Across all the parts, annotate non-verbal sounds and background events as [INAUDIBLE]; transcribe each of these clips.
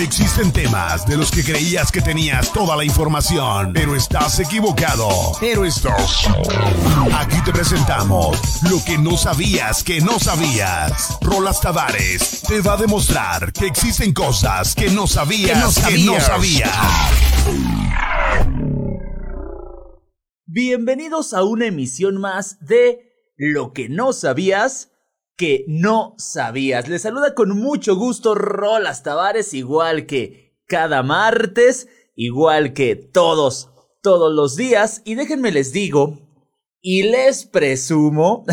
Existen temas de los que creías que tenías toda la información, pero estás equivocado. Pero estás. Aquí te presentamos lo que no sabías que no sabías. Rolas Tavares te va a demostrar que existen cosas que no sabías que no sabías. Bienvenidos a una emisión más de Lo que no sabías que no sabías. Les saluda con mucho gusto Rolas Tavares, igual que cada martes, igual que todos, todos los días. Y déjenme les digo, y les presumo,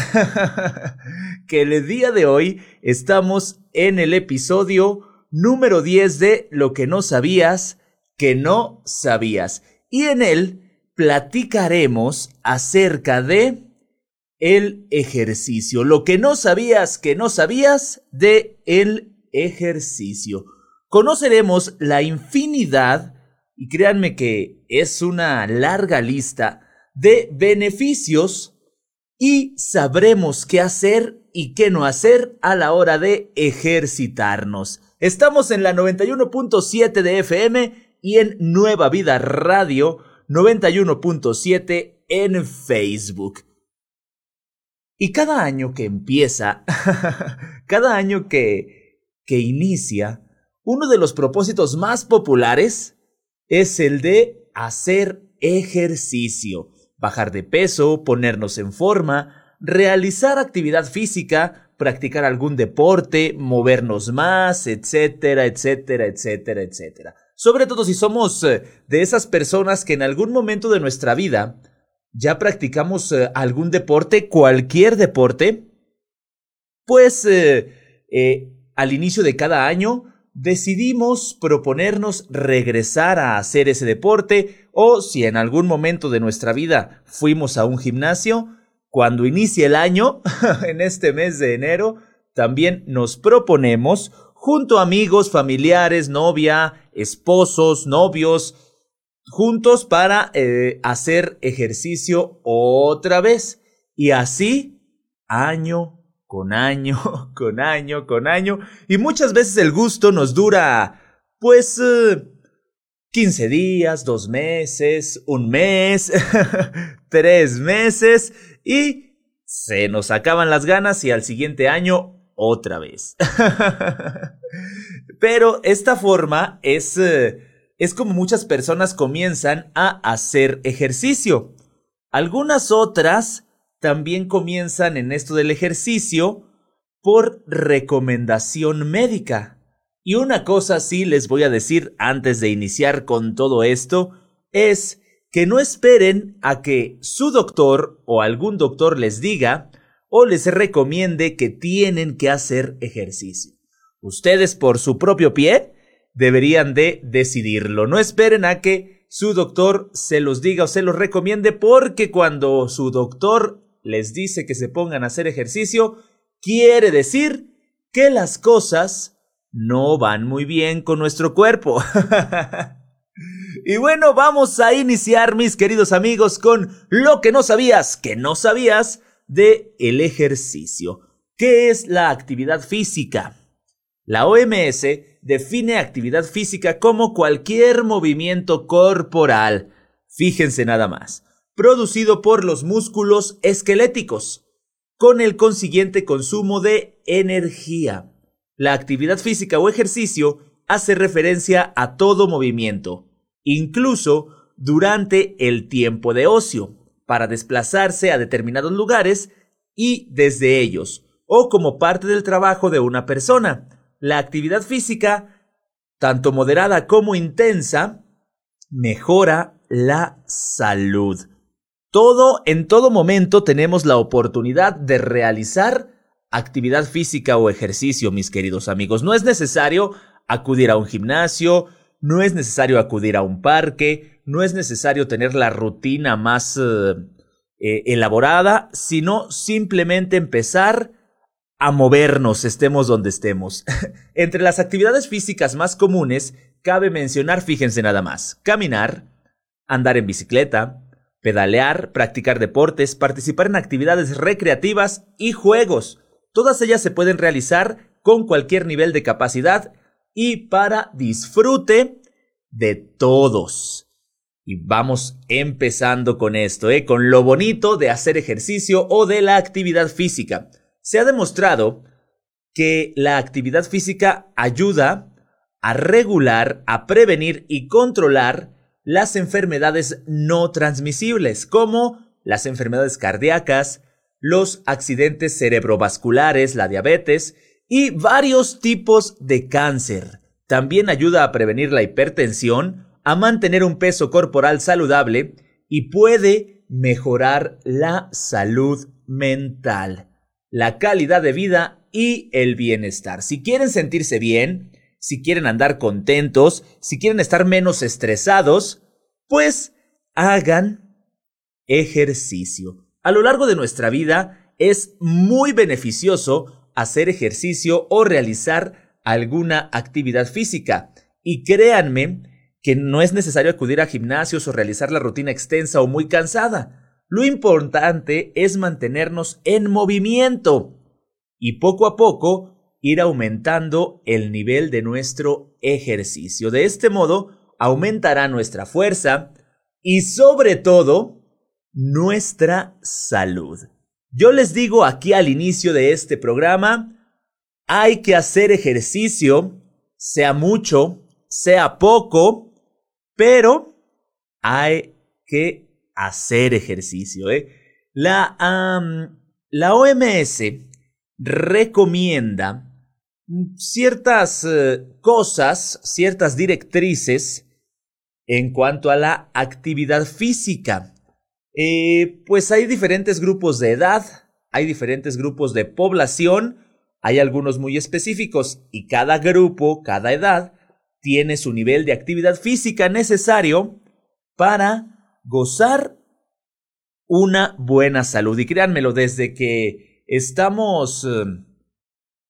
[LAUGHS] que el día de hoy estamos en el episodio número 10 de Lo que no sabías, que no sabías. Y en él platicaremos acerca de el ejercicio. Lo que no sabías que no sabías de el ejercicio. Conoceremos la infinidad, y créanme que es una larga lista, de beneficios y sabremos qué hacer y qué no hacer a la hora de ejercitarnos. Estamos en la 91.7 de FM y en Nueva Vida Radio 91.7 en Facebook. Y cada año que empieza, [LAUGHS] cada año que, que inicia, uno de los propósitos más populares es el de hacer ejercicio, bajar de peso, ponernos en forma, realizar actividad física, practicar algún deporte, movernos más, etcétera, etcétera, etcétera, etcétera. Sobre todo si somos eh, de esas personas que en algún momento de nuestra vida ya practicamos eh, algún deporte, cualquier deporte, pues eh, eh, al inicio de cada año decidimos proponernos regresar a hacer ese deporte o si en algún momento de nuestra vida fuimos a un gimnasio, cuando inicie el año, [LAUGHS] en este mes de enero, también nos proponemos, junto a amigos, familiares, novia, esposos, novios, juntos para eh, hacer ejercicio otra vez. Y así, año con año, [LAUGHS] con año, con año. Y muchas veces el gusto nos dura, pues, 15 eh, días, dos meses, un mes, [LAUGHS] tres meses. Y se nos acaban las ganas y al siguiente año otra vez. [LAUGHS] Pero esta forma es... Eh, es como muchas personas comienzan a hacer ejercicio. Algunas otras también comienzan en esto del ejercicio por recomendación médica. Y una cosa sí les voy a decir antes de iniciar con todo esto es que no esperen a que su doctor o algún doctor les diga o les recomiende que tienen que hacer ejercicio. Ustedes por su propio pie deberían de decidirlo. No esperen a que su doctor se los diga o se los recomiende porque cuando su doctor les dice que se pongan a hacer ejercicio, quiere decir que las cosas no van muy bien con nuestro cuerpo. [LAUGHS] y bueno, vamos a iniciar, mis queridos amigos, con lo que no sabías, que no sabías de el ejercicio. ¿Qué es la actividad física? La OMS define actividad física como cualquier movimiento corporal, fíjense nada más, producido por los músculos esqueléticos, con el consiguiente consumo de energía. La actividad física o ejercicio hace referencia a todo movimiento, incluso durante el tiempo de ocio, para desplazarse a determinados lugares y desde ellos, o como parte del trabajo de una persona, la actividad física, tanto moderada como intensa, mejora la salud. Todo, en todo momento tenemos la oportunidad de realizar actividad física o ejercicio, mis queridos amigos. No es necesario acudir a un gimnasio, no es necesario acudir a un parque, no es necesario tener la rutina más eh, eh, elaborada, sino simplemente empezar a movernos, estemos donde estemos. [LAUGHS] Entre las actividades físicas más comunes, cabe mencionar, fíjense nada más, caminar, andar en bicicleta, pedalear, practicar deportes, participar en actividades recreativas y juegos. Todas ellas se pueden realizar con cualquier nivel de capacidad y para disfrute de todos. Y vamos empezando con esto, ¿eh? con lo bonito de hacer ejercicio o de la actividad física. Se ha demostrado que la actividad física ayuda a regular, a prevenir y controlar las enfermedades no transmisibles, como las enfermedades cardíacas, los accidentes cerebrovasculares, la diabetes y varios tipos de cáncer. También ayuda a prevenir la hipertensión, a mantener un peso corporal saludable y puede mejorar la salud mental, la calidad de vida y el bienestar. Si quieren sentirse bien, si quieren andar contentos, si quieren estar menos estresados, pues hagan ejercicio. A lo largo de nuestra vida es muy beneficioso hacer ejercicio o realizar alguna actividad física. Y créanme que no es necesario acudir a gimnasios o realizar la rutina extensa o muy cansada. Lo importante es mantenernos en movimiento y poco a poco ir aumentando el nivel de nuestro ejercicio. De este modo, aumentará nuestra fuerza y sobre todo, nuestra salud. Yo les digo aquí al inicio de este programa, hay que hacer ejercicio, sea mucho, sea poco, pero hay que hacer ejercicio. ¿eh? La, la OMS recomienda ciertas eh, cosas, ciertas directrices en cuanto a la actividad física. Eh, pues hay diferentes grupos de edad, hay diferentes grupos de población, hay algunos muy específicos y cada grupo, cada edad, tiene su nivel de actividad física necesario para gozar una buena salud. Y créanmelo, desde que estamos eh,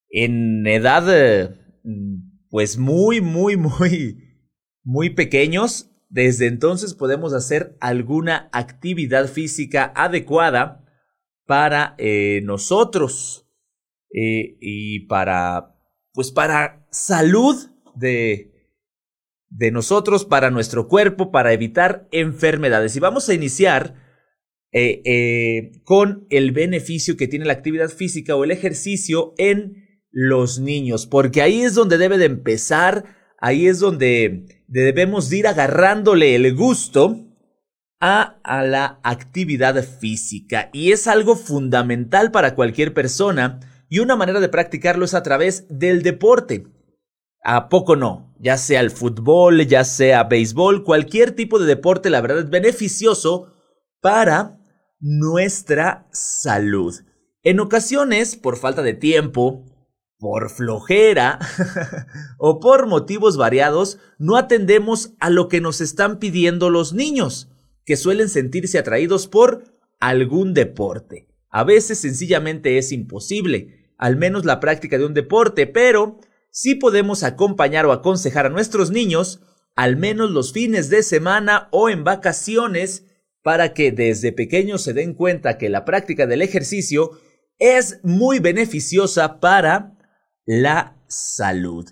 en edad, eh, pues muy, muy, muy, muy pequeños, desde entonces podemos hacer alguna actividad física adecuada para eh, nosotros y para, pues para salud de, de nosotros para nuestro cuerpo para evitar enfermedades. Y vamos a iniciar eh, eh, con el beneficio que tiene la actividad física o el ejercicio en los niños, porque ahí es donde debe de empezar, ahí es donde debemos ir agarrándole el gusto a, a la actividad física. Y es algo fundamental para cualquier persona y una manera de practicarlo es a través del deporte. ¿A poco no? Ya sea el fútbol, ya sea béisbol, cualquier tipo de deporte, la verdad es beneficioso para nuestra salud. En ocasiones, por falta de tiempo, por flojera [LAUGHS] o por motivos variados, no atendemos a lo que nos están pidiendo los niños, que suelen sentirse atraídos por algún deporte. A veces sencillamente es imposible, al menos la práctica de un deporte, pero sí podemos acompañar o aconsejar a nuestros niños, al menos los fines de semana o en vacaciones, para que desde pequeños se den cuenta que la práctica del ejercicio es muy beneficiosa para la salud.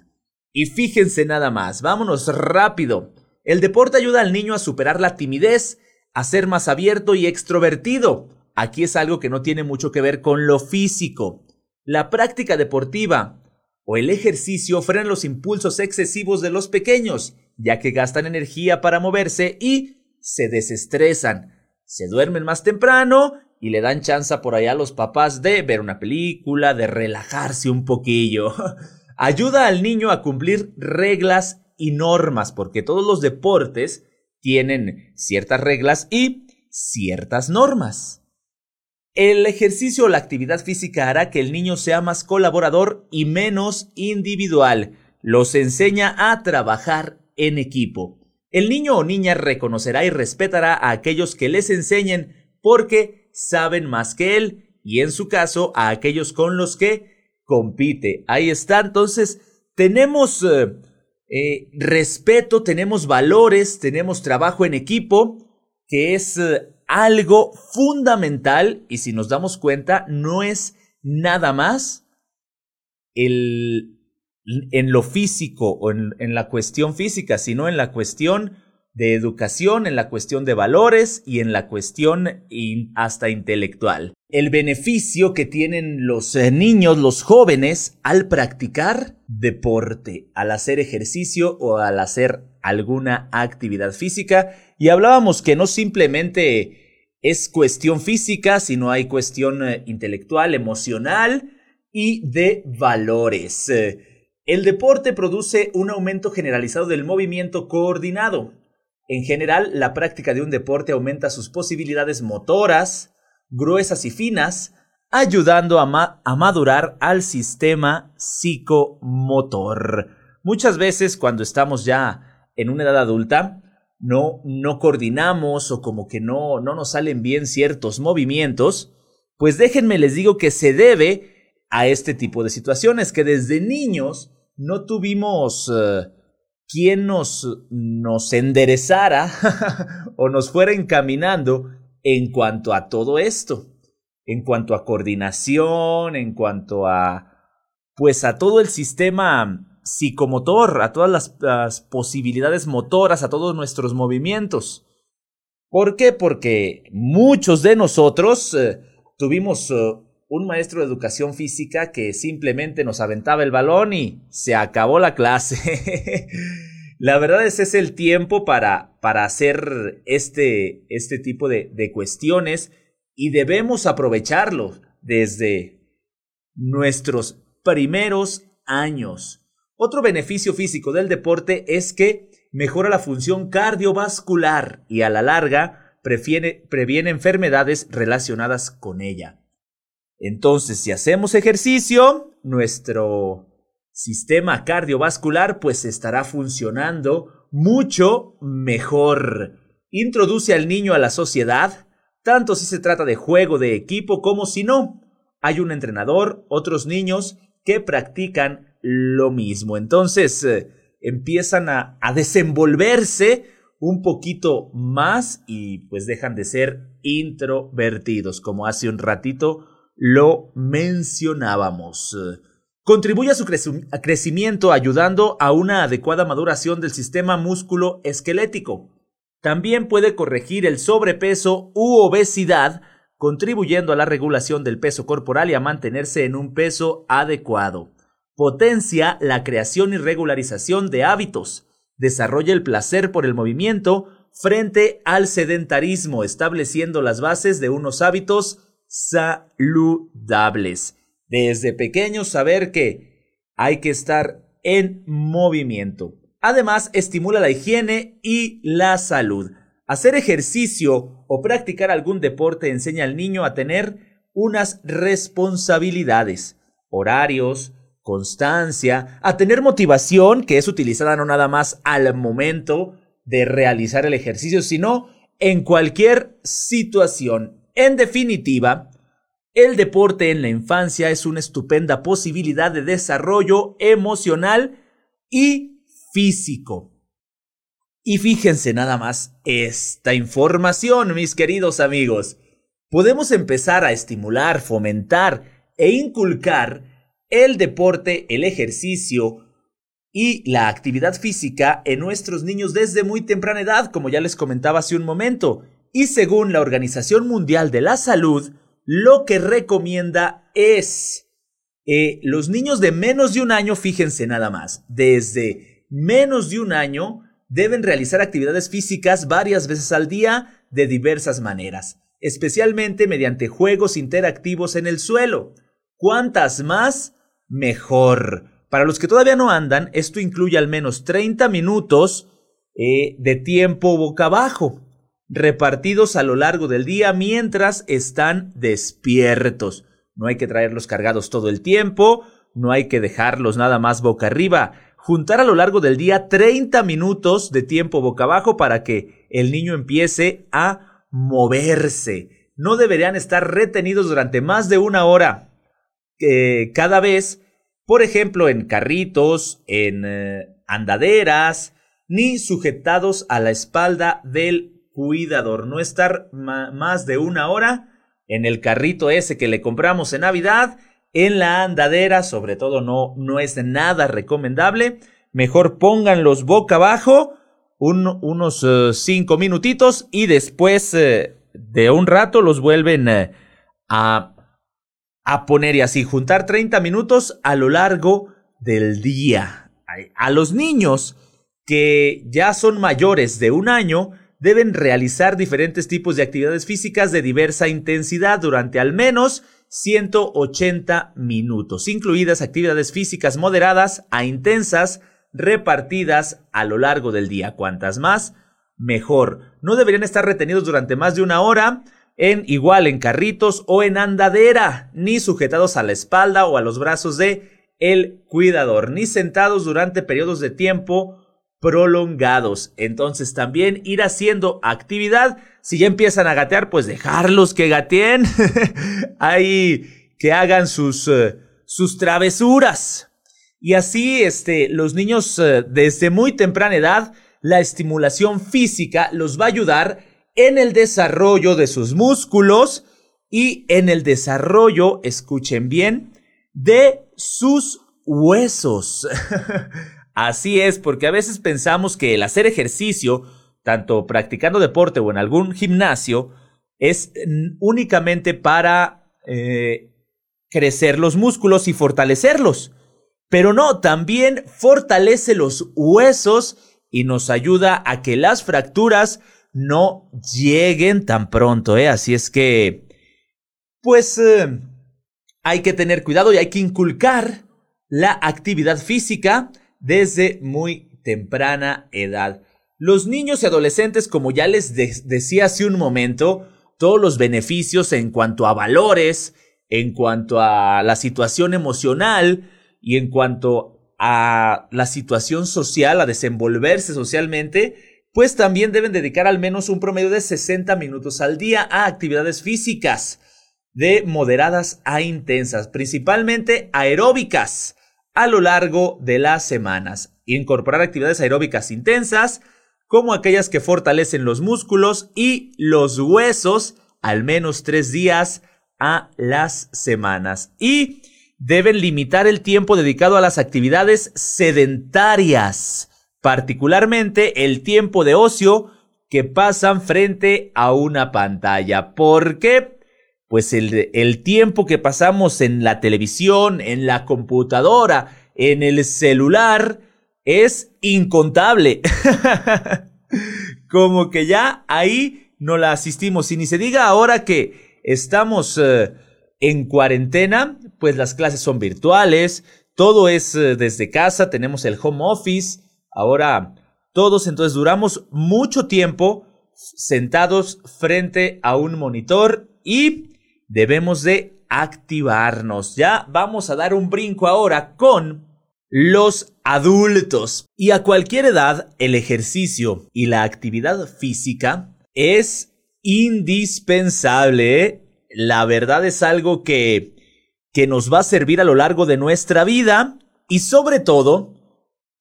Y fíjense nada más, vámonos rápido. El deporte ayuda al niño a superar la timidez, a ser más abierto y extrovertido. Aquí es algo que no tiene mucho que ver con lo físico. La práctica deportiva o el ejercicio frenan los impulsos excesivos de los pequeños, ya que gastan energía para moverse y se desestresan. Se duermen más temprano y le dan chance por allá a los papás de ver una película, de relajarse un poquillo. [LAUGHS] Ayuda al niño a cumplir reglas y normas, porque todos los deportes tienen ciertas reglas y ciertas normas. El ejercicio o la actividad física hará que el niño sea más colaborador y menos individual. Los enseña a trabajar en equipo. El niño o niña reconocerá y respetará a aquellos que les enseñen porque saben más que él y en su caso a aquellos con los que compite. Ahí está, entonces tenemos eh, eh, respeto, tenemos valores, tenemos trabajo en equipo, que es eh, algo fundamental y si nos damos cuenta no es nada más el en lo físico o en, la cuestión física, sino en la cuestión de educación, en la cuestión de valores y en la cuestión hasta intelectual. El beneficio que tienen los eh, niños, los jóvenes, al practicar deporte, al hacer ejercicio o al hacer alguna actividad física. Y hablábamos que no simplemente es cuestión física, sino hay cuestión eh, intelectual, emocional y de valores. El deporte produce un aumento generalizado del movimiento coordinado. En general, la práctica de un deporte aumenta sus posibilidades motoras, gruesas y finas, ayudando a, madurar al sistema psicomotor. Muchas veces cuando estamos ya en una edad adulta, no, no coordinamos o como que no, no nos salen bien ciertos movimientos, pues déjenme les digo que se debe a este tipo de situaciones, que desde niños no tuvimos eh, quien nos, nos enderezara [LAUGHS] o nos fuera encaminando en cuanto a todo esto, en cuanto a coordinación, en cuanto a, pues a todo el sistema psicomotor, a todas las, posibilidades motoras, a todos nuestros movimientos. ¿Por qué? Porque muchos de nosotros eh, tuvimos eh, un maestro de educación física que simplemente nos aventaba el balón y se acabó la clase. [LAUGHS] la verdad es es el tiempo para, para hacer este, este tipo de, de cuestiones y debemos aprovecharlo desde nuestros primeros años. Otro beneficio físico del deporte es que mejora la función cardiovascular y a la larga previene enfermedades relacionadas con ella. Entonces, si hacemos ejercicio, nuestro sistema cardiovascular pues estará funcionando mucho mejor. Introduce al niño a la sociedad, tanto si se trata de juego de equipo como si no. Hay un entrenador, otros niños que practican lo mismo. Entonces eh, empiezan a, a desenvolverse un poquito más y pues dejan de ser introvertidos, como hace un ratito lo mencionábamos. Contribuye a su crecimiento ayudando a una adecuada maduración del sistema músculo esquelético. También puede corregir el sobrepeso u obesidad, contribuyendo a la regulación del peso corporal y a mantenerse en un peso adecuado. Potencia la creación y regularización de hábitos. Desarrolla el placer por el movimiento frente al sedentarismo, estableciendo las bases de unos hábitos saludables. Desde pequeños saber que hay que estar en movimiento. Además, estimula la higiene y la salud. Hacer ejercicio o practicar algún deporte enseña al niño a tener unas responsabilidades, horarios, constancia, a tener motivación que es utilizada no nada más al momento de realizar el ejercicio, sino en cualquier situación. En definitiva, el deporte en la infancia es una estupenda posibilidad de desarrollo emocional y físico. Y fíjense nada más esta información, mis queridos amigos. Podemos empezar a estimular, fomentar e inculcar el deporte, el ejercicio y la actividad física en nuestros niños desde muy temprana edad, como ya les comentaba hace un momento. Y según la Organización Mundial de la Salud, lo que recomienda es eh, los niños de menos de un año, fíjense nada más, desde menos de un año deben realizar actividades físicas varias veces al día de diversas maneras, especialmente mediante juegos interactivos en el suelo. Cuantas más, mejor. Para los que todavía no andan, esto incluye al menos 30 minutos eh, de tiempo boca abajo repartidos a lo largo del día mientras están despiertos. No hay que traerlos cargados todo el tiempo, no hay que dejarlos nada más boca arriba. Juntar a lo largo del día 30 minutos de tiempo boca abajo para que el niño empiece a moverse. No deberían estar retenidos durante más de una hora eh, cada vez, por ejemplo, en carritos, en eh, andaderas, ni sujetados a la espalda del cuidador, no estar más de una hora en el carrito ese que le compramos en Navidad, en la andadera, sobre todo no, no es nada recomendable. Mejor pónganlos boca abajo unos 5 eh, minutitos y después de un rato los vuelven a, a poner y así juntar 30 minutos a lo largo del día. A los niños que ya son mayores de un año deben realizar diferentes tipos de actividades físicas de diversa intensidad durante al menos 180 minutos, incluidas actividades físicas moderadas a intensas repartidas a lo largo del día. Cuantas más, mejor. No deberían estar retenidos durante más de una hora en igual en carritos o en andadera, ni sujetados a la espalda o a los brazos de el cuidador, ni sentados durante periodos de tiempo prolongados. Entonces también ir haciendo actividad. Si ya empiezan a gatear, pues dejarlos que gateen. [LAUGHS] Ahí que hagan sus, eh, sus travesuras. Y así, este, los niños eh, desde muy temprana edad, la estimulación física los va a ayudar en el desarrollo de sus músculos y en el desarrollo, escuchen bien, de sus huesos. [LAUGHS] así es, porque a veces pensamos que el hacer ejercicio, tanto practicando deporte o en algún gimnasio, es únicamente para eh, crecer los músculos y fortalecerlos. Pero no, también fortalece los huesos y nos ayuda a que las fracturas no lleguen tan pronto, ¿eh? Así es que, pues, eh, hay que tener cuidado y hay que inculcar la actividad física desde muy temprana edad. Los niños y adolescentes, como ya les decía hace un momento, todos los beneficios en cuanto a valores, en cuanto a la situación emocional, y en cuanto a la situación social, a desenvolverse socialmente, pues también deben dedicar al menos un promedio de 60 minutos al día a actividades físicas, de moderadas a intensas, principalmente aeróbicas, a lo largo de las semanas. Incorporar actividades aeróbicas intensas, como aquellas que fortalecen los músculos y los huesos, al menos tres días a las semanas. Y deben limitar el tiempo dedicado a las actividades sedentarias, particularmente el tiempo de ocio que pasan frente a una pantalla. ¿Por qué? Pues el, el tiempo que pasamos en la televisión, en la computadora, en el celular, es incontable. [LAUGHS] Como que ya ahí no la asistimos. Y ni se diga ahora que estamos... Eh, en cuarentena, pues las clases son virtuales, todo es eh, desde casa, tenemos el home office, ahora todos entonces duramos mucho tiempo sentados frente a un monitor y debemos de activarnos. Ya vamos a dar un brinco ahora con los adultos. Y a cualquier edad, el ejercicio y la actividad física es indispensable. ¿eh? la verdad es algo que, que nos va a servir a lo largo de nuestra vida y sobre todo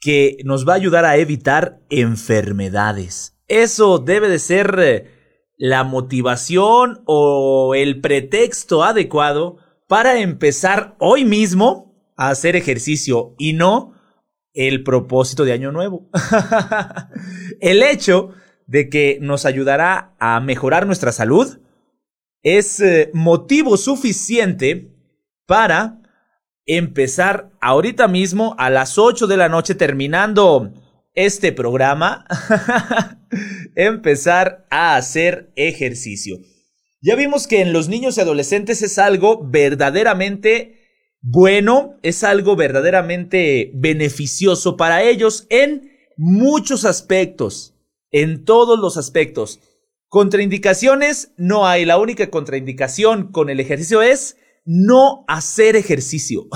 que nos va a ayudar a evitar enfermedades. Eso debe de ser eh, la motivación o el pretexto adecuado para empezar hoy mismo a hacer ejercicio y no el propósito de año nuevo. [LAUGHS] el hecho de que nos ayudará a mejorar nuestra salud, es eh, motivo suficiente para empezar ahorita mismo a las 8 de la noche terminando este programa, [LAUGHS] empezar a hacer ejercicio. Ya vimos que en los niños y adolescentes es algo verdaderamente bueno, es algo verdaderamente beneficioso para ellos en muchos aspectos, en todos los aspectos. Contraindicaciones no hay. La única contraindicación con el ejercicio es no hacer ejercicio.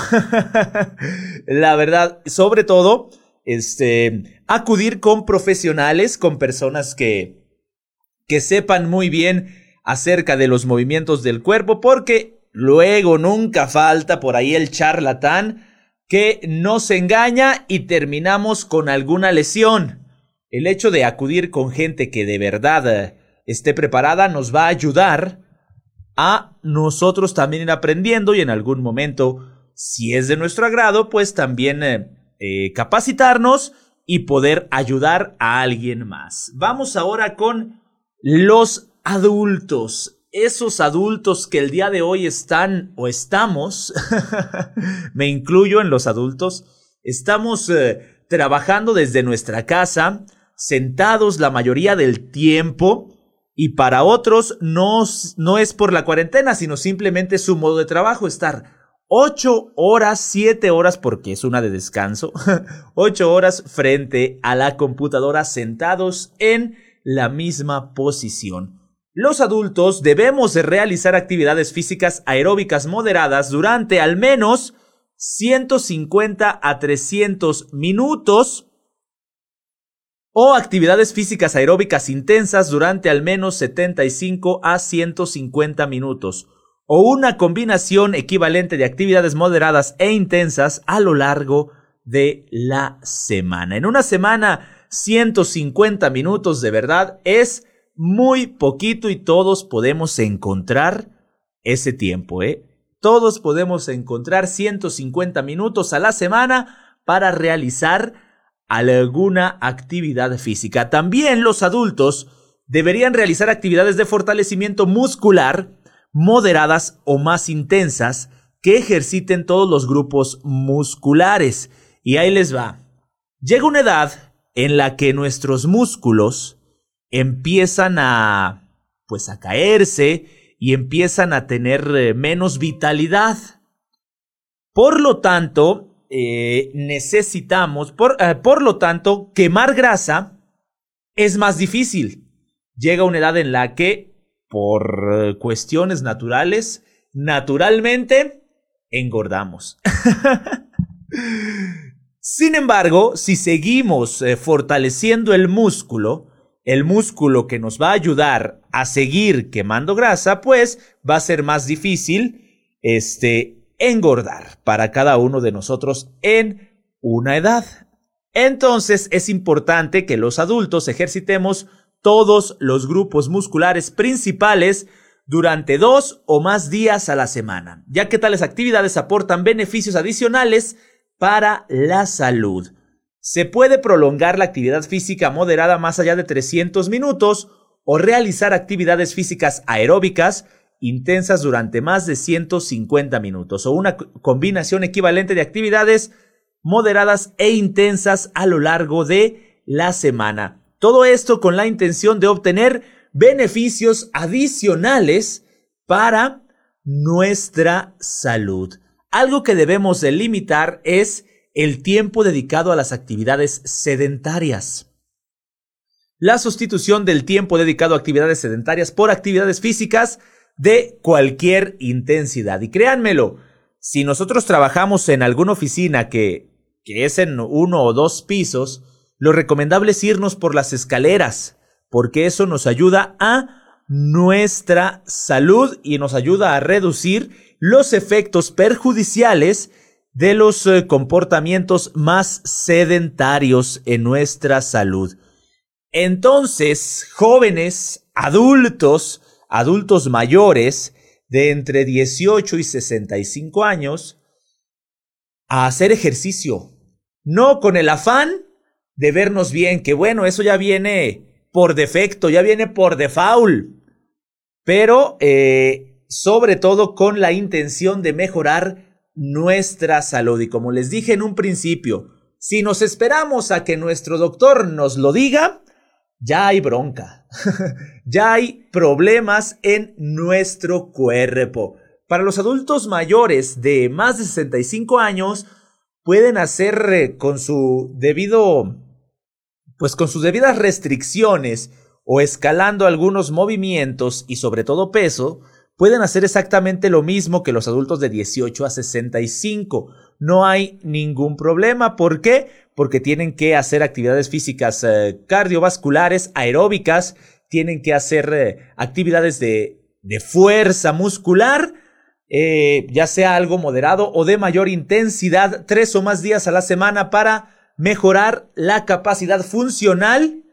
[LAUGHS] la verdad, sobre todo, este, acudir con profesionales, con personas que, que sepan muy bien acerca de los movimientos del cuerpo, porque luego nunca falta por ahí el charlatán que nos engaña y terminamos con alguna lesión. El hecho de acudir con gente que de verdad esté preparada nos va a ayudar a nosotros también ir aprendiendo y en algún momento si es de nuestro agrado, pues también eh, eh, capacitarnos y poder ayudar a alguien más. Vamos ahora con los adultos. Esos adultos que el día de hoy están o estamos, [LAUGHS] me incluyo en los adultos, estamos eh, trabajando desde nuestra casa, sentados la mayoría del tiempo, y para otros no, no es por la cuarentena, sino simplemente su modo de trabajo, estar ocho horas, siete horas, porque es una de descanso, [LAUGHS] ocho horas frente a la computadora sentados en la misma posición. Los adultos debemos de realizar actividades físicas aeróbicas moderadas durante al menos 150 a 300 minutos o actividades físicas aeróbicas intensas durante al menos 75 a 150 minutos, o una combinación equivalente de actividades moderadas e intensas a lo largo de la semana. En una semana, 150 minutos de verdad es muy poquito y todos podemos encontrar ese tiempo, ¿eh? Todos podemos encontrar 150 minutos a la semana para realizar alguna actividad física. También los adultos deberían realizar actividades de fortalecimiento muscular moderadas o más intensas que ejerciten todos los grupos musculares. Y ahí les va. Llega una edad en la que nuestros músculos empiezan a pues a caerse y empiezan a tener eh, menos vitalidad. Por lo tanto, eh, necesitamos, por, eh, por lo tanto, quemar grasa es más difícil. Llega una edad en la que, por eh, cuestiones naturales, naturalmente, engordamos. [LAUGHS] Sin embargo, si seguimos fortaleciendo el músculo, el músculo que nos va a ayudar a seguir quemando grasa, pues va a ser más difícil este engordar para cada uno de nosotros en una edad. Entonces es importante que los adultos ejercitemos todos los grupos musculares principales durante dos o más días a la semana, ya que tales actividades aportan beneficios adicionales para la salud. Se puede prolongar la actividad física moderada más allá de 300 minutos o realizar actividades físicas aeróbicas intensas durante más de 150 minutos o una combinación equivalente de actividades moderadas e intensas a lo largo de la semana. Todo esto con la intención de obtener beneficios adicionales para nuestra salud. Algo que debemos delimitar es el tiempo dedicado a las actividades sedentarias. La sustitución del tiempo dedicado a actividades sedentarias por actividades físicas de cualquier intensidad. Y créanmelo, si nosotros trabajamos en alguna oficina que, que es en uno o dos pisos, lo recomendable es irnos por las escaleras, porque eso nos ayuda a nuestra salud y nos ayuda a reducir los efectos perjudiciales de los eh, comportamientos más sedentarios en nuestra salud. Entonces, jóvenes, adultos, adultos mayores de entre 18 y 65 años a hacer ejercicio. No con el afán de vernos bien, que bueno, eso ya viene por defecto, ya viene por default, pero eh, sobre todo con la intención de mejorar nuestra salud. Y como les dije en un principio, si nos esperamos a que nuestro doctor nos lo diga, ya hay bronca, [LAUGHS] ya hay problemas en nuestro cuerpo. Para los adultos mayores de más de 65 años, pueden hacer eh, con su debido, pues con sus debidas restricciones o escalando algunos movimientos y sobre todo peso, pueden hacer exactamente lo mismo que los adultos de 18 a 65. No hay ningún problema. ¿Por qué? Porque tienen que hacer actividades físicas eh, cardiovasculares, aeróbicas, tienen que hacer eh, actividades de, de, fuerza muscular, eh, ya sea algo moderado o de mayor intensidad, tres o más días a la semana para mejorar la capacidad funcional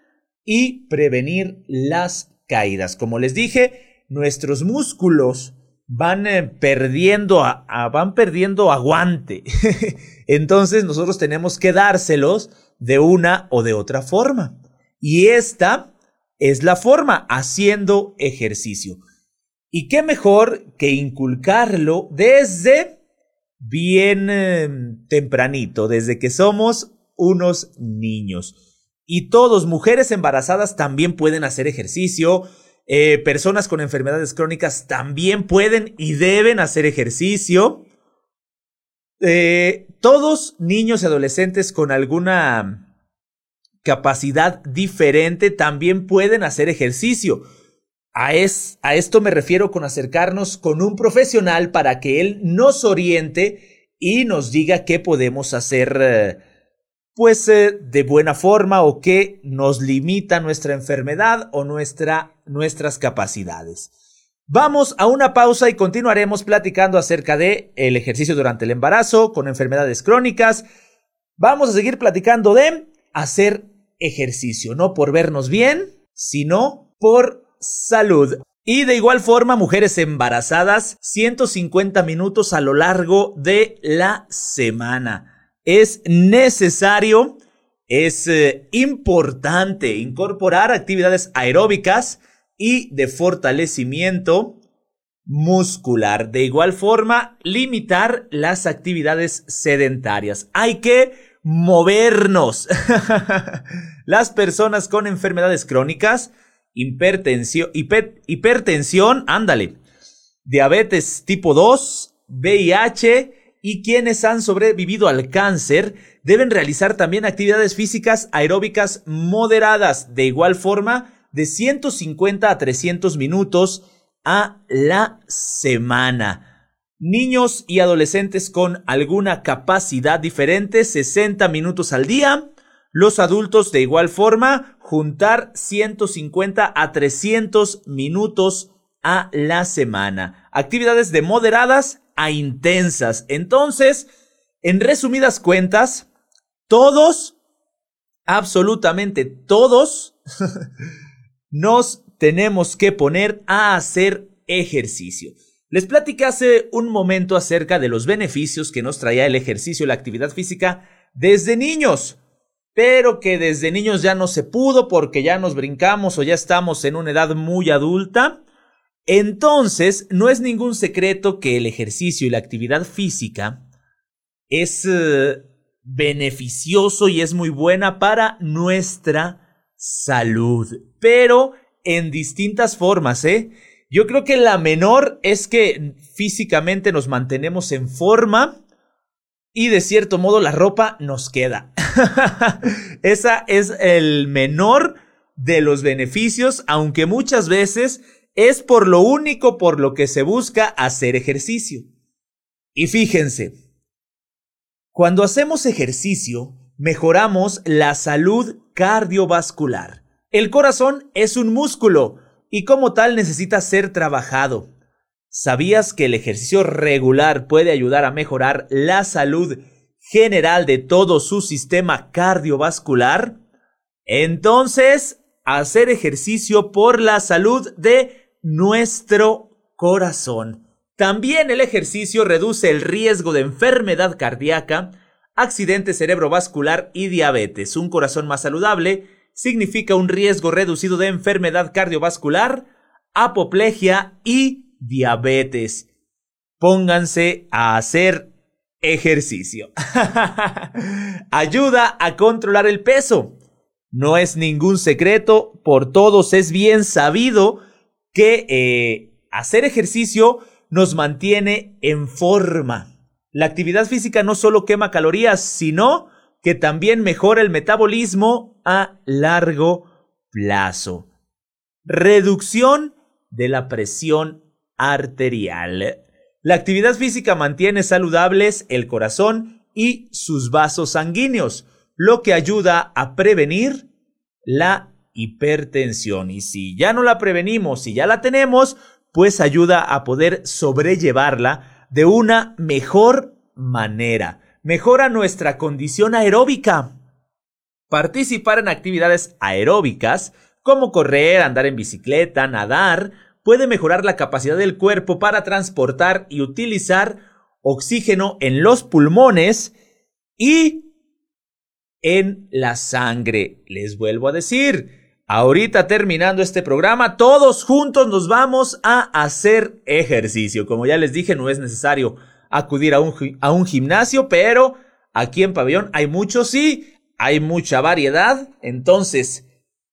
y prevenir las caídas. Como les dije, nuestros músculos van eh, perdiendo, van perdiendo aguante. [LAUGHS] Entonces nosotros tenemos que dárselos de una o de otra forma. Y esta es la forma, haciendo ejercicio. Y qué mejor que inculcarlo desde bien em, tempranito, desde que somos unos niños. Y todos, mujeres embarazadas también pueden hacer ejercicio, eh, personas con enfermedades crónicas también pueden y deben hacer ejercicio. Eh, todos niños y adolescentes con alguna capacidad diferente también pueden hacer ejercicio. A, es, a esto me refiero con acercarnos con un profesional para que él nos oriente y nos diga qué podemos hacer, eh, pues, eh, de buena forma o qué nos limita nuestra enfermedad o nuestra, nuestras capacidades. Vamos a una pausa y continuaremos platicando acerca de el ejercicio durante el embarazo con enfermedades crónicas. Vamos a seguir platicando de hacer ejercicio, no por vernos bien, sino por salud. Y de igual forma, mujeres embarazadas, 150 minutos a lo largo de la semana. Es necesario, es eh, importante incorporar actividades aeróbicas y de fortalecimiento muscular. De igual forma, limitar las actividades sedentarias. Hay que movernos. [LAUGHS] Las personas con enfermedades crónicas, hipertensión, hipertensión, ándale, diabetes tipo 2, VIH y quienes han sobrevivido al cáncer deben realizar también actividades físicas aeróbicas moderadas, de igual forma, de 150 a 300 minutos a la semana. Niños y adolescentes con alguna capacidad diferente, 60 minutos al día. Los adultos de igual forma, juntar 150 a 300 minutos a la semana. Actividades de moderadas a intensas. Entonces, en resumidas cuentas, todos, absolutamente todos, [LAUGHS] nos tenemos que poner a hacer ejercicio. Les platicé hace un momento acerca de los beneficios que nos traía el ejercicio y la actividad física desde niños, pero que desde niños ya no se pudo porque ya nos brincamos o ya estamos en una edad muy adulta. Entonces, no es ningún secreto que el ejercicio y la actividad física es eh, beneficioso y es muy buena para nuestra salud, pero en distintas formas, ¿eh? Yo creo que la menor es que físicamente nos mantenemos en forma y de cierto modo la ropa nos queda. [LAUGHS] Esa es el menor de los beneficios, aunque muchas veces es por lo único por lo que se busca hacer ejercicio. Y fíjense, cuando hacemos ejercicio, mejoramos la salud cardiovascular. El corazón es un músculo, y como tal necesita ser trabajado. ¿Sabías que el ejercicio regular puede ayudar a mejorar la salud general de todo su sistema cardiovascular? Entonces, hacer ejercicio por la salud de nuestro corazón. También el ejercicio reduce el riesgo de enfermedad cardíaca, accidente cerebrovascular y diabetes. Un corazón más saludable significa un riesgo reducido de enfermedad cardiovascular, apoplejia y diabetes. Pónganse a hacer ejercicio. [LAUGHS] Ayuda a controlar el peso. No es ningún secreto, por todos es bien sabido que eh, hacer ejercicio nos mantiene en forma. La actividad física no solo quema calorías, sino que también mejora el metabolismo a largo plazo. Reducción de la presión arterial. La actividad física mantiene saludables el corazón y sus vasos sanguíneos, lo que ayuda a prevenir la hipertensión. Y si ya no la prevenimos, si ya la tenemos, pues ayuda a poder sobrellevarla de una mejor manera mejora nuestra condición aeróbica. Participar en actividades aeróbicas como correr, andar en bicicleta, nadar, puede mejorar la capacidad del cuerpo para transportar y utilizar oxígeno en los pulmones y en la sangre. Les vuelvo a decir, ahorita terminando este programa, todos juntos nos vamos a hacer ejercicio. Como ya les dije, no es necesario acudir a un, a un gimnasio, pero aquí en Pabellón hay muchos sí, hay mucha variedad, entonces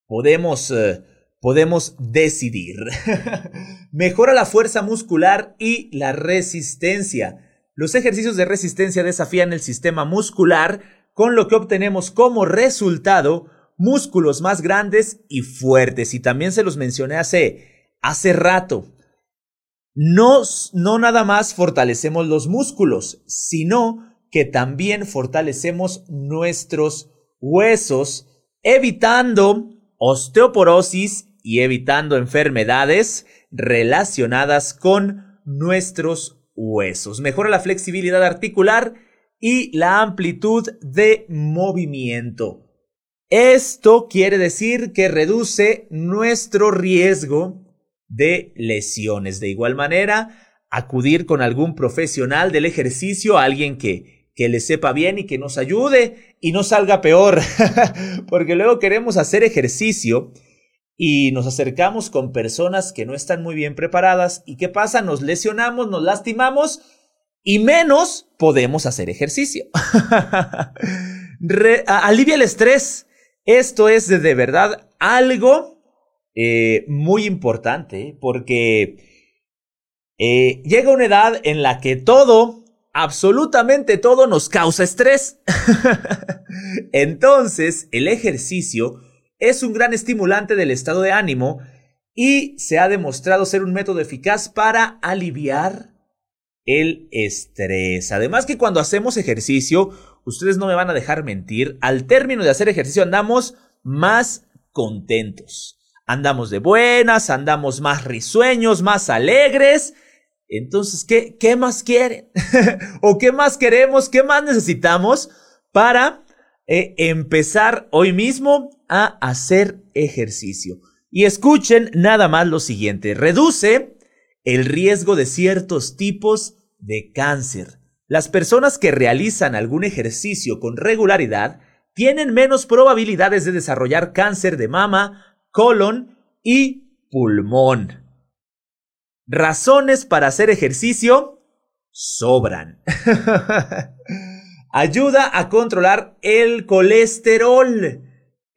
podemos... Eh, podemos decidir. [LAUGHS] Mejora la fuerza muscular y la resistencia. Los ejercicios de resistencia desafían el sistema muscular, con lo que obtenemos como resultado músculos más grandes y fuertes. Y también se los mencioné hace, hace rato. No, no nada más fortalecemos los músculos, sino que también fortalecemos nuestros huesos, evitando osteoporosis y evitando enfermedades relacionadas con nuestros huesos. Mejora la flexibilidad articular y la amplitud de movimiento. Esto quiere decir que reduce nuestro riesgo de lesiones. De igual manera, acudir con algún profesional del ejercicio, alguien que, que le sepa bien y que nos ayude y no salga peor, [LAUGHS] porque luego queremos hacer ejercicio y nos acercamos con personas que no están muy bien preparadas y ¿qué pasa? Nos lesionamos, nos lastimamos y menos podemos hacer ejercicio. [LAUGHS] alivia el estrés. Esto es de verdad algo eh, muy importante porque eh, llega una edad en la que todo, absolutamente todo nos causa estrés. [LAUGHS] Entonces, el ejercicio es un gran estimulante del estado de ánimo y se ha demostrado ser un método eficaz para aliviar el estrés. Además que cuando hacemos ejercicio, ustedes no me van a dejar mentir, al término de hacer ejercicio andamos más contentos. Andamos de buenas, andamos más risueños, más alegres. Entonces, ¿qué, qué más quieren? [LAUGHS] ¿O qué más queremos? ¿Qué más necesitamos para eh, empezar hoy mismo a hacer ejercicio. Y escuchen nada más lo siguiente, reduce el riesgo de ciertos tipos de cáncer. Las personas que realizan algún ejercicio con regularidad tienen menos probabilidades de desarrollar cáncer de mama, colon y pulmón. Razones para hacer ejercicio sobran. [LAUGHS] Ayuda a controlar el colesterol.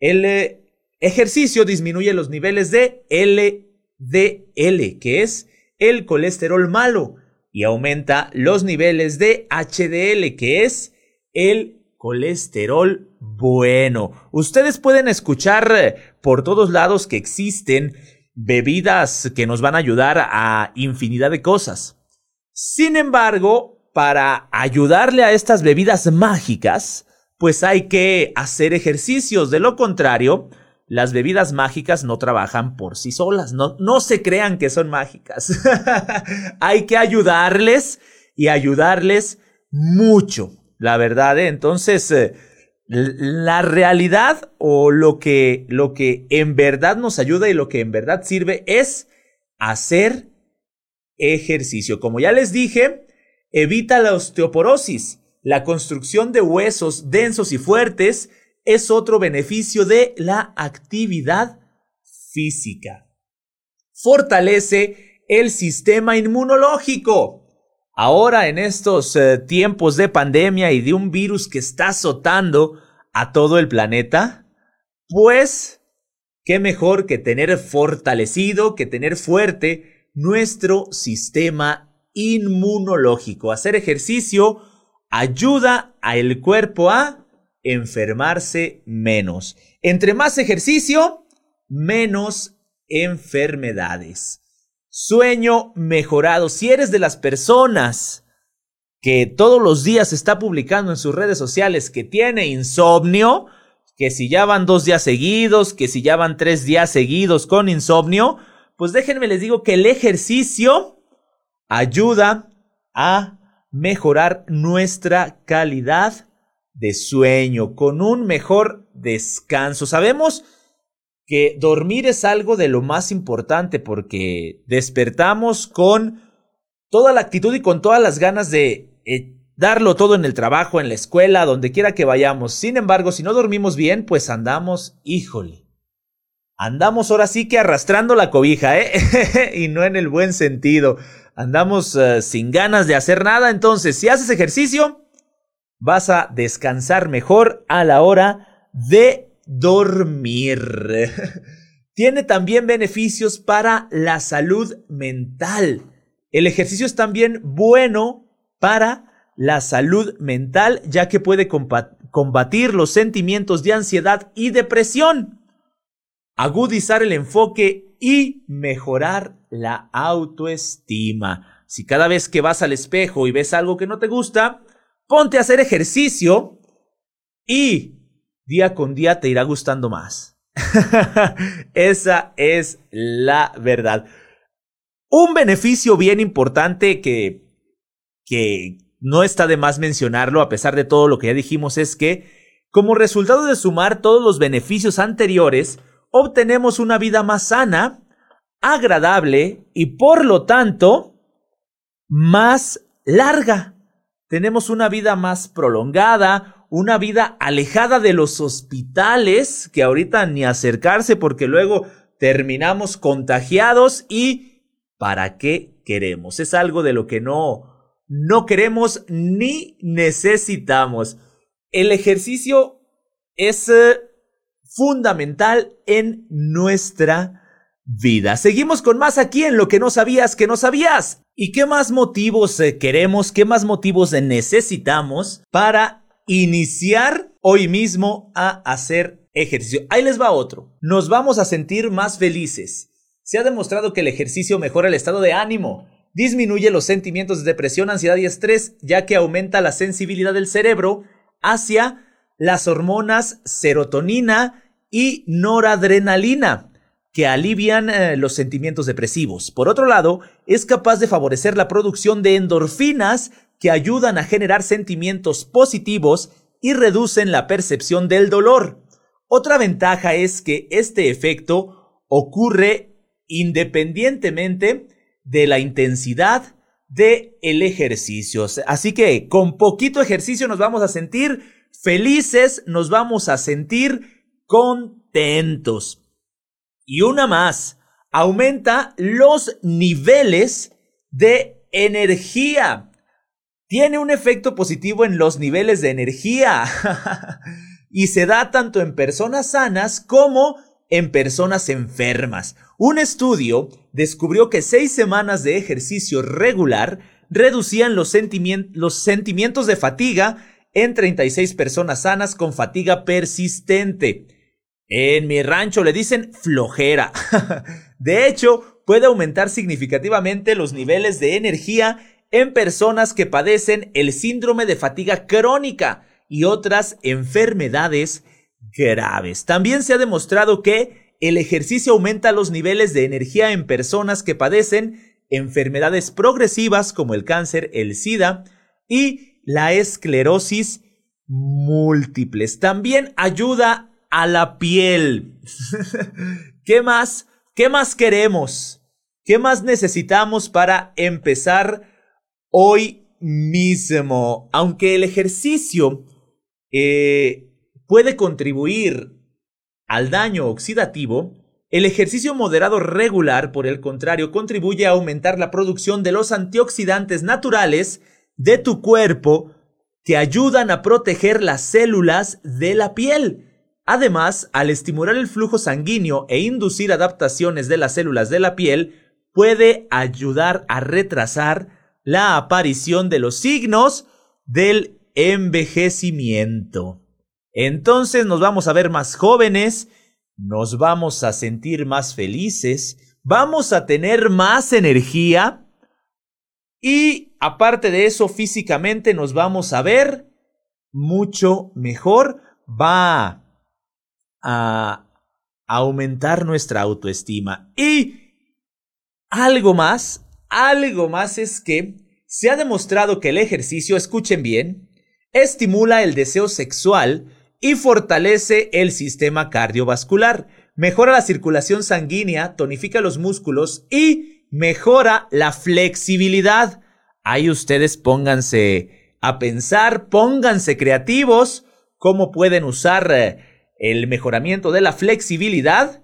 El eh, ejercicio disminuye los niveles de LDL, que es el colesterol malo, y aumenta los niveles de HDL, que es el colesterol bueno. Ustedes pueden escuchar eh, por todos lados que existen bebidas que nos van a ayudar a infinidad de cosas. Sin embargo, para ayudarle a estas bebidas mágicas, pues hay que hacer ejercicios. De lo contrario, las bebidas mágicas no trabajan por sí solas. No, no se crean que son mágicas. [LAUGHS] hay que ayudarles y ayudarles mucho. La verdad, ¿eh? entonces, eh, la realidad o lo que, lo que en verdad nos ayuda y lo que en verdad sirve es hacer ejercicio. Como ya les dije, evita la osteoporosis la construcción de huesos densos y fuertes es otro beneficio de la actividad física. Fortalece el sistema inmunológico. Ahora en estos eh, tiempos de pandemia y de un virus que está azotando a todo el planeta, pues, qué mejor que tener fortalecido, que tener fuerte nuestro sistema inmunológico. Hacer ejercicio ayuda al cuerpo a enfermarse menos. Entre más ejercicio, menos enfermedades. Sueño mejorado. Si eres de las personas que todos los días está publicando en sus redes sociales que tiene insomnio, que si ya van dos días seguidos, que si ya van tres días seguidos con insomnio, pues déjenme les digo que el ejercicio ayuda a mejorar nuestra calidad de sueño con un mejor descanso. Sabemos que dormir es algo de lo más importante porque despertamos con toda la actitud y con todas las ganas de eh, darlo todo en el trabajo, en la escuela, donde quiera que vayamos. Sin embargo, si no dormimos bien, pues andamos, híjole. Andamos ahora sí que arrastrando la cobija, ¿eh? [LAUGHS] y no en el buen sentido. Andamos eh, sin ganas de hacer nada, entonces si haces ejercicio, vas a descansar mejor a la hora de dormir. [LAUGHS] Tiene también beneficios para la salud mental. El ejercicio es también bueno para la salud mental, ya que puede combatir los sentimientos de ansiedad y depresión, agudizar el enfoque y mejorar la autoestima. Si cada vez que vas al espejo y ves algo que no te gusta, ponte a hacer ejercicio y día con día te irá gustando más. [LAUGHS] Esa es la verdad. Un beneficio bien importante que, que no está de más mencionarlo a pesar de todo lo que ya dijimos es que, como resultado de sumar todos los beneficios anteriores, obtenemos una vida más sana, agradable y por lo tanto más larga. Tenemos una vida más prolongada, una vida alejada de los hospitales, que ahorita ni acercarse porque luego terminamos contagiados y ¿para qué queremos? Es algo de lo que no no queremos ni necesitamos. El ejercicio es eh, fundamental en nuestra vida. Seguimos con más aquí en lo que no sabías que no sabías. ¿Y qué más motivos eh, queremos, qué más motivos necesitamos para iniciar hoy mismo a hacer ejercicio? Ahí les va otro. Nos vamos a sentir más felices. Se ha demostrado que el ejercicio mejora el estado de ánimo disminuye los sentimientos de depresión, ansiedad y estrés, ya que aumenta la sensibilidad del cerebro hacia las hormonas serotonina y noradrenalina, que alivian eh, los sentimientos depresivos. Por otro lado, es capaz de favorecer la producción de endorfinas que ayudan a generar sentimientos positivos y reducen la percepción del dolor. Otra ventaja es que este efecto ocurre independientemente de la intensidad del el ejercicio. Así que con poquito ejercicio nos vamos a sentir felices, nos vamos a sentir contentos. Y una más, aumenta los niveles de energía. Tiene un efecto positivo en los niveles de energía. [LAUGHS] y se da tanto en personas sanas como en personas enfermas. Un estudio descubrió que seis semanas de ejercicio regular reducían los, sentimientos de fatiga en 36 personas sanas con fatiga persistente. En mi rancho le dicen flojera. [LAUGHS] de hecho, puede aumentar significativamente los niveles de energía en personas que padecen el síndrome de fatiga crónica y otras enfermedades graves. También se ha demostrado que el ejercicio aumenta los niveles de energía en personas que padecen enfermedades progresivas como el cáncer, el SIDA y la esclerosis múltiples. También ayuda a la piel. [LAUGHS] ¿Qué más? ¿Qué más queremos? ¿Qué más necesitamos para empezar hoy mismo? Aunque el ejercicio eh, puede contribuir al daño oxidativo, el ejercicio moderado regular, por el contrario, contribuye a aumentar la producción de los antioxidantes naturales de tu cuerpo que ayudan a proteger las células de la piel. Además, al estimular el flujo sanguíneo e inducir adaptaciones de las células de la piel, puede ayudar a retrasar la aparición de los signos del envejecimiento. Entonces nos vamos a ver más jóvenes, nos vamos a sentir más felices, vamos a tener más energía y aparte de eso físicamente nos vamos a ver mucho mejor, va a aumentar nuestra autoestima y algo más, algo más es que se ha demostrado que el ejercicio, escuchen bien, estimula el deseo sexual y fortalece el sistema cardiovascular. Mejora la circulación sanguínea, tonifica los músculos y mejora la flexibilidad. Ahí ustedes pónganse a pensar, pónganse creativos, cómo pueden usar eh, el mejoramiento de la flexibilidad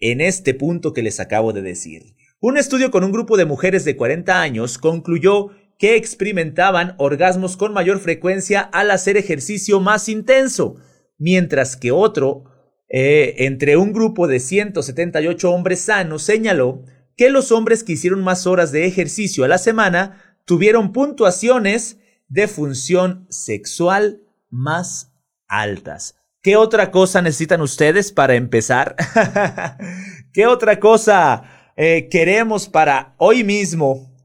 en este punto que les acabo de decir. Un estudio con un grupo de mujeres de 40 años concluyó que experimentaban orgasmos con mayor frecuencia al hacer ejercicio más intenso, mientras que otro, eh, entre un grupo de 178 hombres sanos, señaló que los hombres que hicieron más horas de ejercicio a la semana tuvieron puntuaciones de función sexual más altas. ¿Qué otra cosa necesitan ustedes para empezar? [LAUGHS] ¿Qué otra cosa eh, queremos para hoy mismo?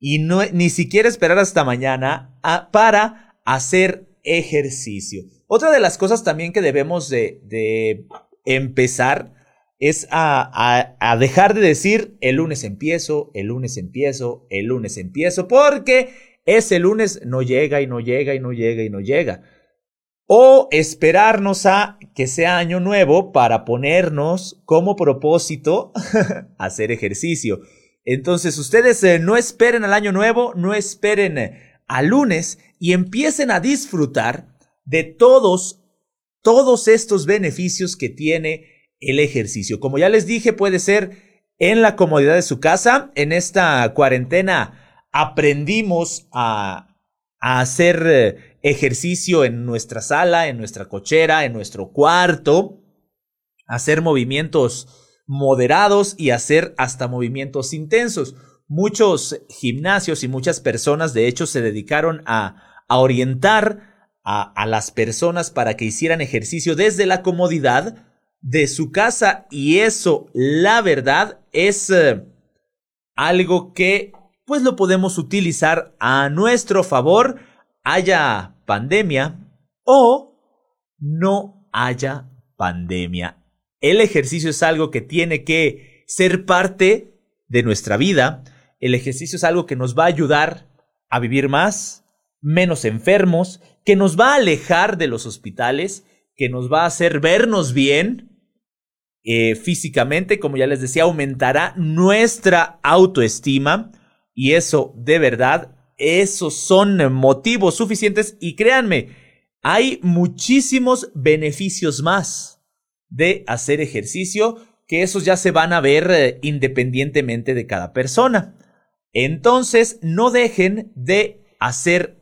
Y no, ni siquiera esperar hasta mañana para hacer ejercicio. Otra de las cosas también que debemos de, empezar es a, dejar de decir el lunes empiezo, el lunes empiezo, el lunes empiezo, porque ese lunes no llega y no llega y no llega y no llega o esperarnos a que sea año nuevo para ponernos como propósito [LAUGHS] hacer ejercicio. Entonces ustedes eh, no esperen al año nuevo, no esperen eh, al lunes y empiecen a disfrutar de todos, todos estos beneficios que tiene el ejercicio. Como ya les dije, puede ser en la comodidad de su casa. En esta cuarentena aprendimos a, hacer eh, ejercicio en nuestra sala, en nuestra cochera, en nuestro cuarto, hacer movimientos moderados y hacer hasta movimientos intensos. Muchos gimnasios y muchas personas de hecho se dedicaron a, orientar a, las personas para que hicieran ejercicio desde la comodidad de su casa y eso, la verdad, es eh, algo que pues lo podemos utilizar a nuestro favor haya pandemia o no haya pandemia. El ejercicio es algo que tiene que ser parte de nuestra vida. El ejercicio es algo que nos va a ayudar a vivir más, menos enfermos, que nos va a alejar de los hospitales, que nos va a hacer vernos bien eh, físicamente, como ya les decía, aumentará nuestra autoestima y eso de verdad esos son motivos suficientes y créanme, hay muchísimos beneficios más de hacer ejercicio que esos ya se van a ver eh, independientemente de cada persona. Entonces, no dejen de hacer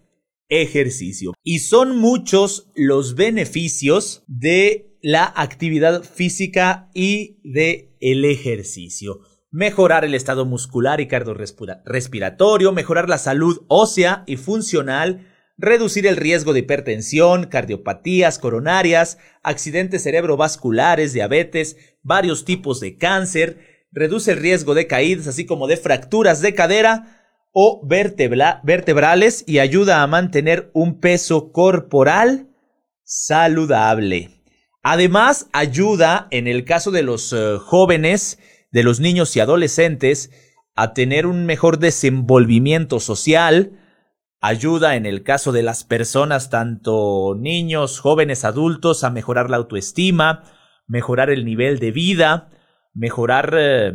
ejercicio. Y son muchos los beneficios de la actividad física y de el ejercicio mejorar el estado muscular y cardiorrespiratorio, mejorar la salud ósea y funcional, reducir el riesgo de hipertensión, cardiopatías coronarias, accidentes cerebrovasculares, diabetes, varios tipos de cáncer, reduce el riesgo de caídas, así como de fracturas de cadera o vertebrales y ayuda a mantener un peso corporal saludable. Además, ayuda en el caso de los eh, jóvenes de los niños y adolescentes a tener un mejor desenvolvimiento social, ayuda en el caso de las personas, tanto niños, jóvenes, adultos, a mejorar la autoestima, mejorar el nivel de vida, mejorar eh,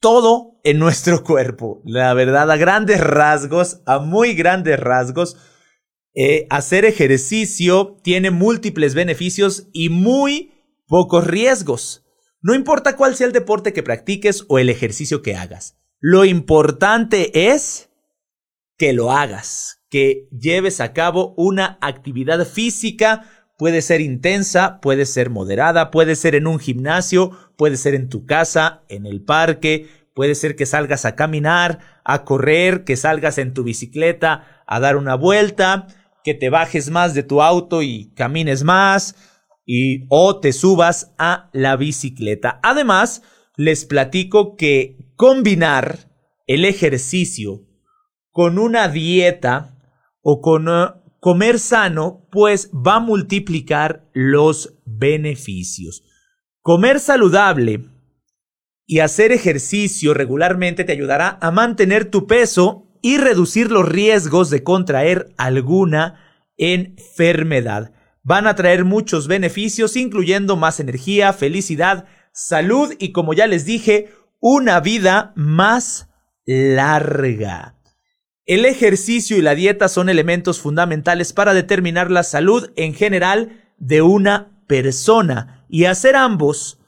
todo en nuestro [LAUGHS] cuerpo. La verdad, a grandes rasgos, a muy grandes rasgos, eh, hacer ejercicio tiene múltiples beneficios y muy pocos riesgos. No importa cuál sea el deporte que practiques o el ejercicio que hagas. Lo importante es que lo hagas, que lleves a cabo una actividad física. Puede ser intensa, puede ser moderada, puede ser en un gimnasio, puede ser en tu casa, en el parque, puede ser que salgas a caminar, a correr, que salgas en tu bicicleta a dar una vuelta, que te bajes más de tu auto y camines más, y o te subas a la bicicleta. Además, les platico que combinar el ejercicio con una dieta o con uh, comer sano, pues va a multiplicar los beneficios. Comer saludable y hacer ejercicio regularmente te ayudará a mantener tu peso y reducir los riesgos de contraer alguna enfermedad. Van a traer muchos beneficios, incluyendo más energía, felicidad, salud y, como ya les dije, una vida más larga. El ejercicio y la dieta son elementos fundamentales para determinar la salud en general de una persona y hacer ambos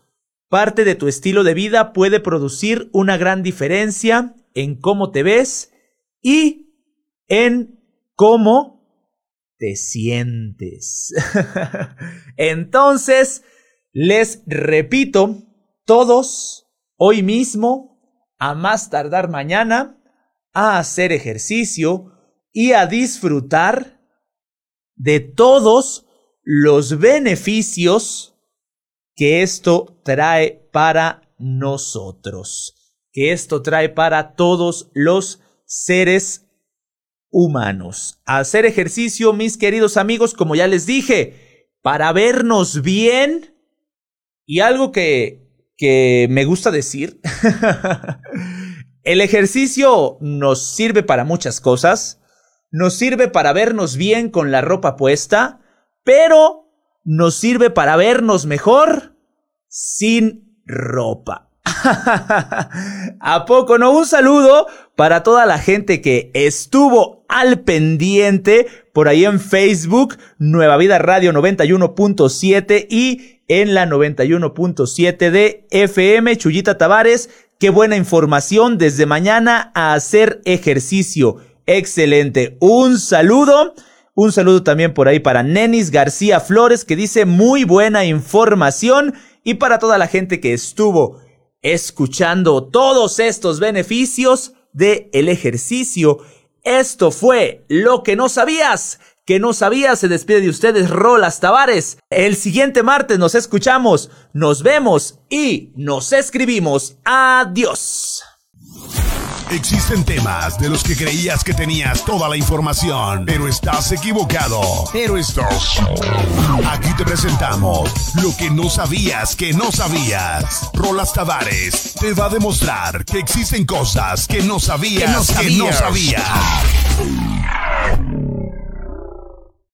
parte de tu estilo de vida puede producir una gran diferencia en cómo te ves y en cómo te sientes. [LAUGHS] Entonces, les repito, todos hoy mismo, a más tardar mañana, a hacer ejercicio y a disfrutar de todos los beneficios que esto trae para nosotros, que esto trae para todos los seres humanos. Hacer ejercicio, mis queridos amigos, como ya les dije, para vernos bien y algo que, que me gusta decir [LAUGHS] El ejercicio nos sirve para muchas cosas, nos sirve para vernos bien con la ropa puesta, pero nos sirve para vernos mejor sin ropa. [LAUGHS] ¿A poco no? Un saludo para toda la gente que estuvo al pendiente por ahí en Facebook, Nueva Vida Radio 91.7 y en la 91.7 de FM, Chuyita Tavares, Qué buena información desde mañana a hacer ejercicio. Excelente. Un saludo. Un saludo también por ahí para Nenis García Flores que dice muy buena información y para toda la gente que estuvo escuchando todos estos beneficios del el ejercicio. Esto fue lo que no sabías que no sabía. Se despide de ustedes Rolas Tavares. El siguiente martes nos escuchamos, nos vemos y nos escribimos. Adiós. Existen temas de los que creías que tenías toda la información, pero estás equivocado. Pero esto. Aquí te presentamos lo que no sabías que no sabías. Rolas Tavares te va a demostrar que existen cosas que no sabías que no sabías. Que no sabías.